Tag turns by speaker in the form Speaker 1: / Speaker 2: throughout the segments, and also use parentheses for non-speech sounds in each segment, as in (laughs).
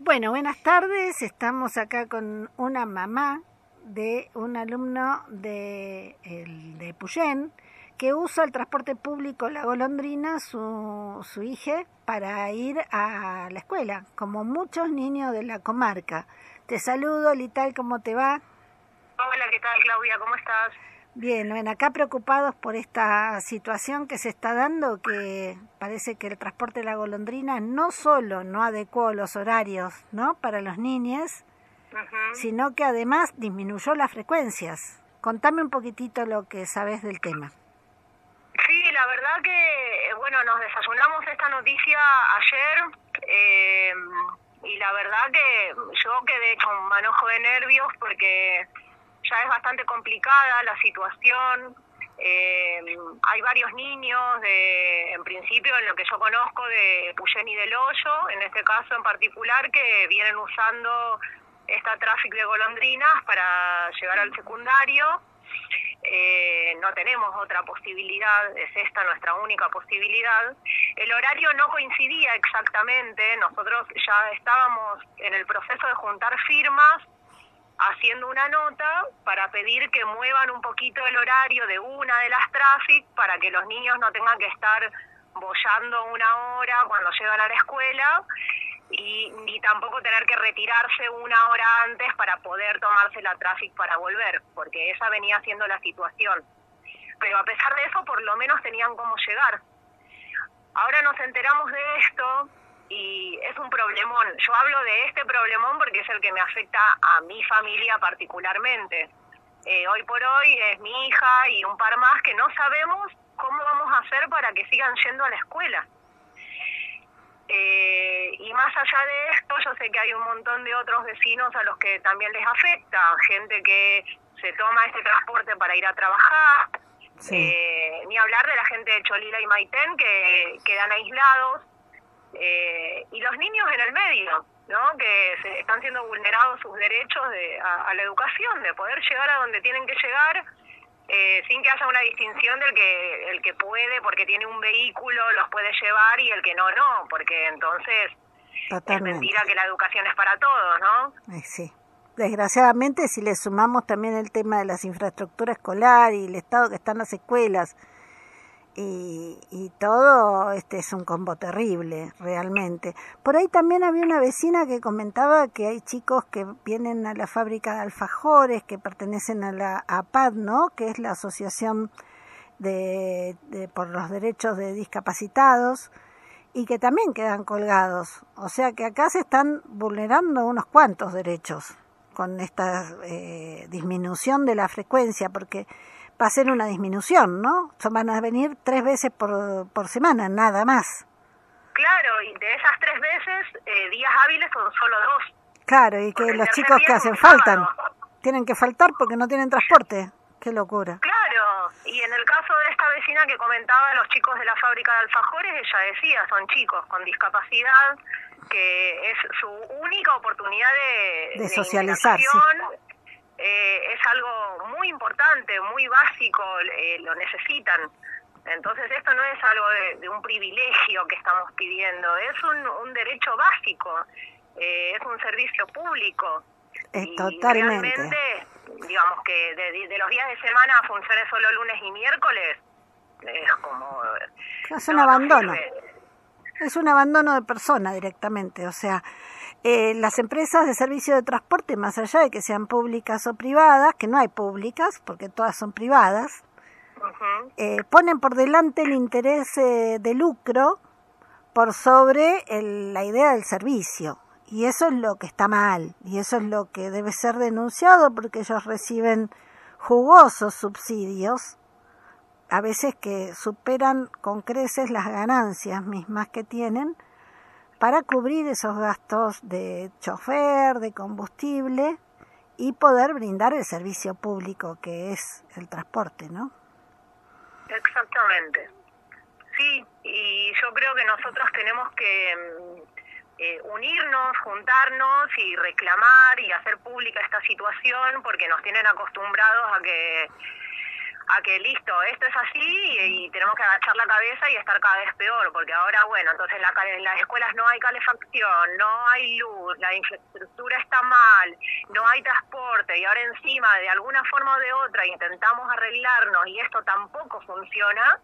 Speaker 1: Bueno, buenas tardes. Estamos acá con una mamá de un alumno de, el, de Puyén que usa el transporte público La Golondrina, su, su hija, para ir a la escuela, como muchos niños de la comarca. Te saludo, Lital, ¿cómo te va?
Speaker 2: Hola, ¿qué tal, Claudia? ¿Cómo estás?
Speaker 1: Bien, bueno, acá preocupados por esta situación que se está dando, que parece que el transporte de la golondrina no solo no adecuó los horarios ¿no? para los niños, sino que además disminuyó las frecuencias. Contame un poquitito lo que sabes del tema.
Speaker 2: Sí, la verdad que, bueno, nos desayunamos esta noticia ayer eh, y la verdad que yo quedé con manojo de nervios porque ya es bastante complicada la situación. Eh, hay varios niños, de, en principio, en lo que yo conozco, de Puyén y del Hoyo, en este caso en particular, que vienen usando esta tráfico de golondrinas para llegar al secundario. Eh, no tenemos otra posibilidad, es esta nuestra única posibilidad. El horario no coincidía exactamente, nosotros ya estábamos en el proceso de juntar firmas haciendo una nota para pedir que muevan un poquito el horario de una de las traffic para que los niños no tengan que estar bollando una hora cuando llegan a la escuela y ni tampoco tener que retirarse una hora antes para poder tomarse la traffic para volver, porque esa venía siendo la situación. Pero a pesar de eso, por lo menos tenían cómo llegar. Ahora nos enteramos de esto y es un problemón. Yo hablo de este problemón porque es el que me afecta a mi familia particularmente. Eh, hoy por hoy es mi hija y un par más que no sabemos cómo vamos a hacer para que sigan yendo a la escuela. Eh, y más allá de esto, yo sé que hay un montón de otros vecinos a los que también les afecta, gente que se toma este transporte para ir a trabajar, eh, ni hablar de la gente de Cholila y Maitén que quedan aislados eh, y los niños en el medio, ¿no? que se están siendo vulnerados sus derechos de, a, la educación, de poder llegar a donde tienen que llegar eh, sin que haya una distinción del que el que puede porque tiene un vehículo los puede llevar y el que no, no, porque entonces es mentira que la educación es para todos, ¿no?
Speaker 1: Eh, sí. Desgraciadamente, si le sumamos también el tema de las infraestructuras escolar y el estado que están las escuelas, y, y, todo este es un combo terrible realmente. Por ahí también había una vecina que comentaba que hay chicos que vienen a la fábrica de alfajores que pertenecen a la APAD, ¿no? que es la Asociación de, por los Derechos de Discapacitados y que también quedan colgados. O sea que acá se están vulnerando unos cuantos derechos con esta eh, disminución de la frecuencia porque va a ser una disminución, ¿no? Van a venir tres veces por, por semana, nada más.
Speaker 2: Claro, y de esas tres veces, eh, días hábiles son solo dos.
Speaker 1: Claro, y que los chicos que hacen faltan, tienen que faltar porque no tienen transporte. Qué locura.
Speaker 2: Claro, y en el caso de esta vecina que comentaba los chicos de la fábrica de alfajores, ella decía, son chicos con discapacidad, que es su única oportunidad de,
Speaker 1: de, socializar.
Speaker 2: Eh, es algo muy importante, muy básico, eh, lo necesitan. Entonces esto no es algo de, un privilegio que estamos pidiendo, es un, un derecho básico, eh, es un servicio público.
Speaker 1: y totalmente.
Speaker 2: Realmente, digamos que de, los días de semana funcione solo lunes y miércoles, es como...
Speaker 1: Es un abandono. es un abandono de persona directamente, o sea, eh, las empresas de servicio de transporte, más allá de que sean públicas o privadas, que no hay públicas, porque todas son privadas, eh, ponen por delante el interés eh, de lucro por sobre la idea del servicio. Y eso es lo que está mal, y eso es lo que debe ser denunciado porque ellos reciben jugosos subsidios, a veces que superan con creces las ganancias mismas que tienen, para cubrir esos gastos de chofer, de combustible y poder brindar el servicio público que es el transporte, ¿no?
Speaker 2: Exactamente. Sí, y yo creo que nosotros tenemos que mm, eh, unirnos, juntarnos y reclamar y hacer pública esta situación porque nos tienen acostumbrados a que a que listo, esto es así y, tenemos que agachar la cabeza y estar cada vez peor, porque ahora, bueno, entonces la, en las escuelas no hay calefacción, no hay luz, la infraestructura está mal, no hay transporte y ahora encima de alguna forma o de otra intentamos arreglarnos y esto tampoco funciona.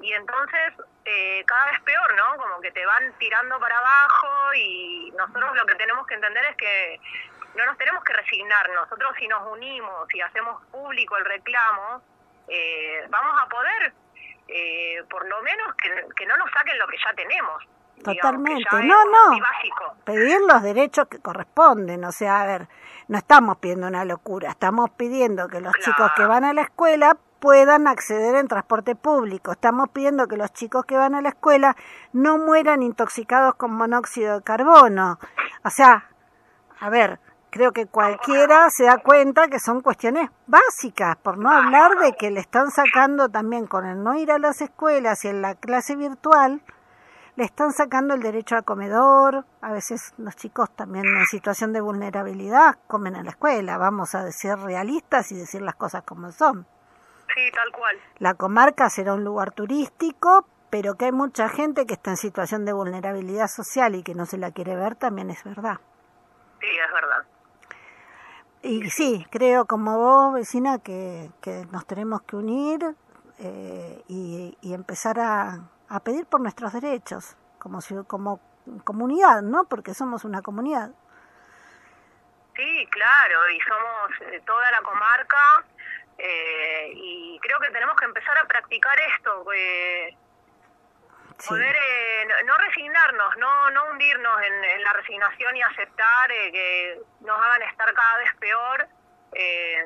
Speaker 2: Y entonces eh, cada vez peor, ¿no? Como que te van tirando para abajo y nosotros lo que tenemos que entender es que no nos tenemos que resignar. Nosotros si nos unimos y hacemos público el reclamo, eh, vamos a poder, eh, por lo menos, que, no nos saquen lo que ya tenemos.
Speaker 1: Totalmente, no, no. Pedir los derechos que corresponden, o sea, a ver, no estamos pidiendo una locura, estamos pidiendo que los chicos que van a la escuela puedan acceder en transporte público. Estamos pidiendo que los chicos que van a la escuela no mueran intoxicados con monóxido de carbono. O sea, a ver, creo que cualquiera se da cuenta que son cuestiones básicas, por no hablar de que le están sacando también con el no ir a las escuelas y en la clase virtual, le están sacando el derecho al comedor, a veces los chicos también en situación de vulnerabilidad comen en la escuela, vamos a decir realistas y decir las cosas como son.
Speaker 2: Sí, tal cual.
Speaker 1: La comarca será un lugar turístico, pero que hay mucha gente que está en situación de vulnerabilidad social y que no se la quiere ver, también es verdad.
Speaker 2: Sí, es verdad.
Speaker 1: Y sí, creo como vos, vecina, que, que nos tenemos que unir eh, y, y, empezar a, a, pedir por nuestros derechos como, como comunidad, ¿no? Porque somos una comunidad.
Speaker 2: Sí, claro, y somos eh, toda la comarca eh, y creo que tenemos que empezar a practicar esto. Eh, Poder eh, no resignarnos, no, no hundirnos en, la resignación y aceptar eh, que nos hagan estar cada vez peor, eh,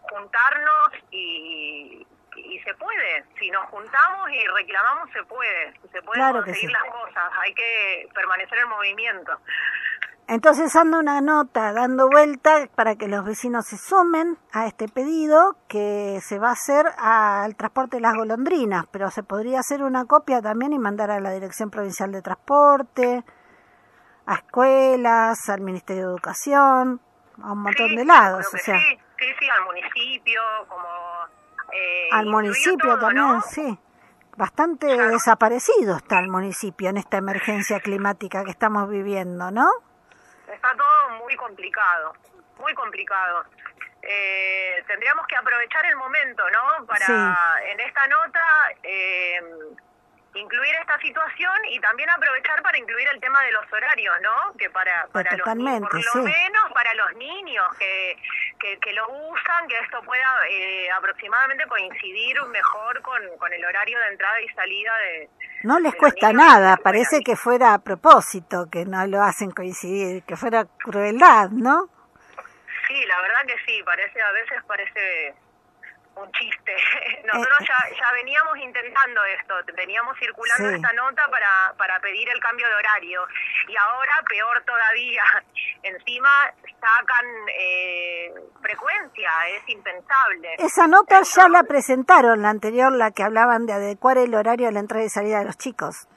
Speaker 2: juntarnos y, y se puede. Si nos juntamos y reclamamos, se puede. Se pueden conseguir las cosas. Hay que permanecer en movimiento.
Speaker 1: Entonces anda una nota dando vuelta para que los vecinos se sumen a este pedido que se va a hacer al transporte de las golondrinas, pero se podría hacer una copia también y mandar a la Dirección Provincial de Transporte, a escuelas, al Ministerio de Educación, a un montón de lados.
Speaker 2: O sea, sí, sí, sí, al municipio, como...
Speaker 1: Eh, al municipio también, sí. Bastante desaparecido está el municipio en esta emergencia climática que estamos viviendo, ¿no?
Speaker 2: Está todo muy complicado, muy complicado. Eh, tendríamos que aprovechar el momento, ¿no? Para en esta nota eh, incluir esta situación y también aprovechar para incluir el tema de los horarios, ¿no? Que para, para los por lo menos los niños que, que, lo usan, que esto pueda eh, aproximadamente coincidir mejor con, con el horario de entrada y salida de,
Speaker 1: no les cuesta nada, parece que fuera a propósito, que no lo hacen coincidir, que fuera crueldad, ¿no?
Speaker 2: Sí, la verdad que sí, parece a veces parece un chiste. (laughs) Nosotros eh, ya, ya veníamos intentando esto, veníamos circulando esta nota para, para pedir el cambio de horario y ahora peor todavía, (laughs) encima sacan eh, frecuencia, es impensable.
Speaker 1: Esa nota ya la presentaron, la anterior, la que hablaban de adecuar el horario a la entrada y salida de los chicos.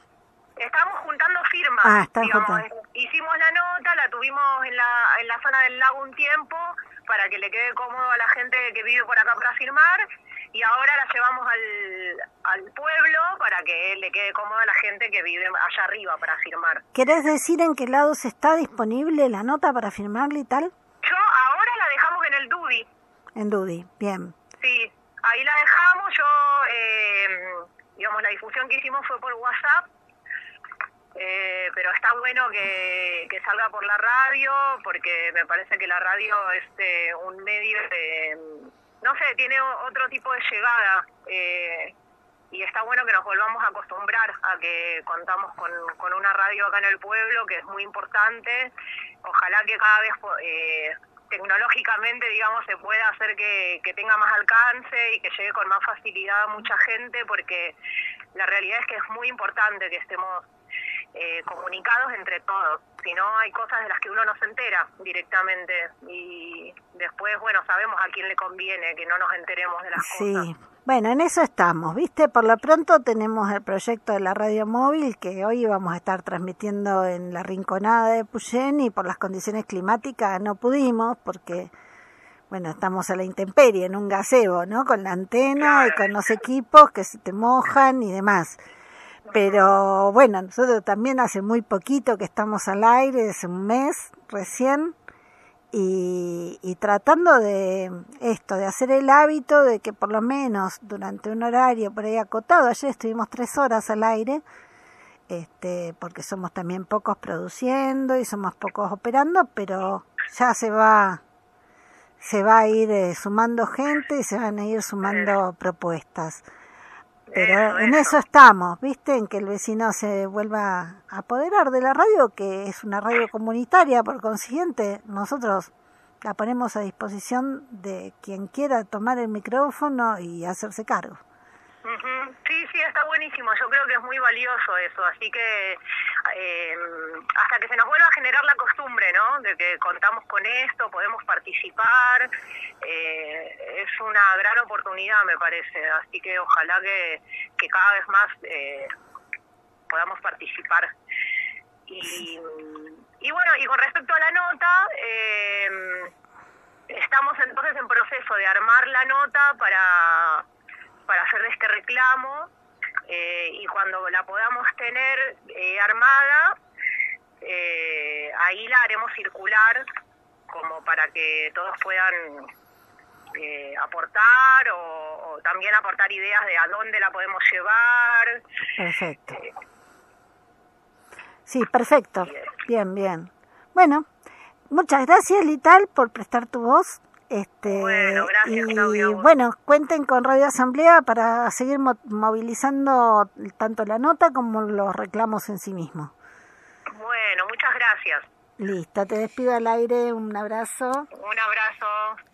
Speaker 2: Estamos juntando firmas. Ah, están juntando. Hicimos la nota, la tuvimos en la, en la zona del lago un tiempo para que le quede cómodo a la gente que vive por acá para firmar y ahora la llevamos al, al pueblo para que le quede cómodo a la gente que vive allá arriba para firmar.
Speaker 1: ¿Querés decir en qué lados está disponible la nota para firmarle y tal?
Speaker 2: Yo ahora la dejamos en el Dudi.
Speaker 1: En Dudi, bien.
Speaker 2: Sí, ahí la dejamos. Yo, eh, digamos, la difusión que hicimos fue por WhatsApp eh, pero está bueno que, salga por la radio porque me parece que la radio es eh, un medio de, no sé, tiene otro tipo de llegada eh, y está bueno que nos volvamos a acostumbrar a que contamos con, una radio acá en el pueblo que es muy importante. Ojalá que cada vez tecnológicamente, digamos, se pueda hacer que, que tenga más alcance y que llegue con más facilidad a mucha gente porque la realidad es que es muy importante que estemos eh, comunicados entre todos. Si no, hay cosas de las que uno no se entera directamente y después, bueno, sabemos a quién le conviene que no nos enteremos de las cosas.
Speaker 1: Sí, bueno, en eso estamos, ¿viste? Por lo pronto tenemos el proyecto de la radio móvil que hoy vamos a estar transmitiendo en la Rinconada de Puyén y por las condiciones climáticas no pudimos porque bueno, estamos a la intemperie, en un gazebo, ¿no? Con la antena y con los equipos que se te mojan y demás. Pero bueno, nosotros también hace muy poquito que estamos al aire, hace un mes recién, y, y, tratando de esto, de hacer el hábito de que por lo menos durante un horario por ahí acotado, ayer estuvimos tres horas al aire, este, porque somos también pocos produciendo y somos pocos operando, pero ya se va se va a ir eh, sumando gente y se van a ir sumando propuestas. Pero en eso estamos, ¿viste? En que el vecino se vuelva a apoderar de la radio, que es una radio comunitaria, por consiguiente, nosotros la ponemos a disposición de quien quiera tomar el micrófono y hacerse cargo.
Speaker 2: Sí, sí, está buenísimo. Yo creo que es muy valioso eso. Así que eh, hasta que se nos vuelva a generar la costumbre, ¿no? De que contamos con esto, podemos participar. Eh, es una gran oportunidad, me parece. Así que ojalá que, que cada vez más eh, podamos participar. Y, y bueno, y con respecto a la nota, eh, estamos entonces en proceso de armar la nota para para hacer este reclamo eh, y cuando la podamos tener eh, armada, eh, ahí la haremos circular como para que todos puedan aportar o, también aportar ideas de a dónde la podemos llevar.
Speaker 1: Perfecto. sí, perfecto. Bien, bien. Bueno, muchas gracias Lital por prestar tu voz este,
Speaker 2: bueno, gracias,
Speaker 1: y bueno, cuenten con Radio Asamblea para seguir movilizando tanto la nota como los reclamos en sí mismos.
Speaker 2: Bueno, muchas gracias.
Speaker 1: Listo, te despido al aire, un abrazo.
Speaker 2: Un abrazo.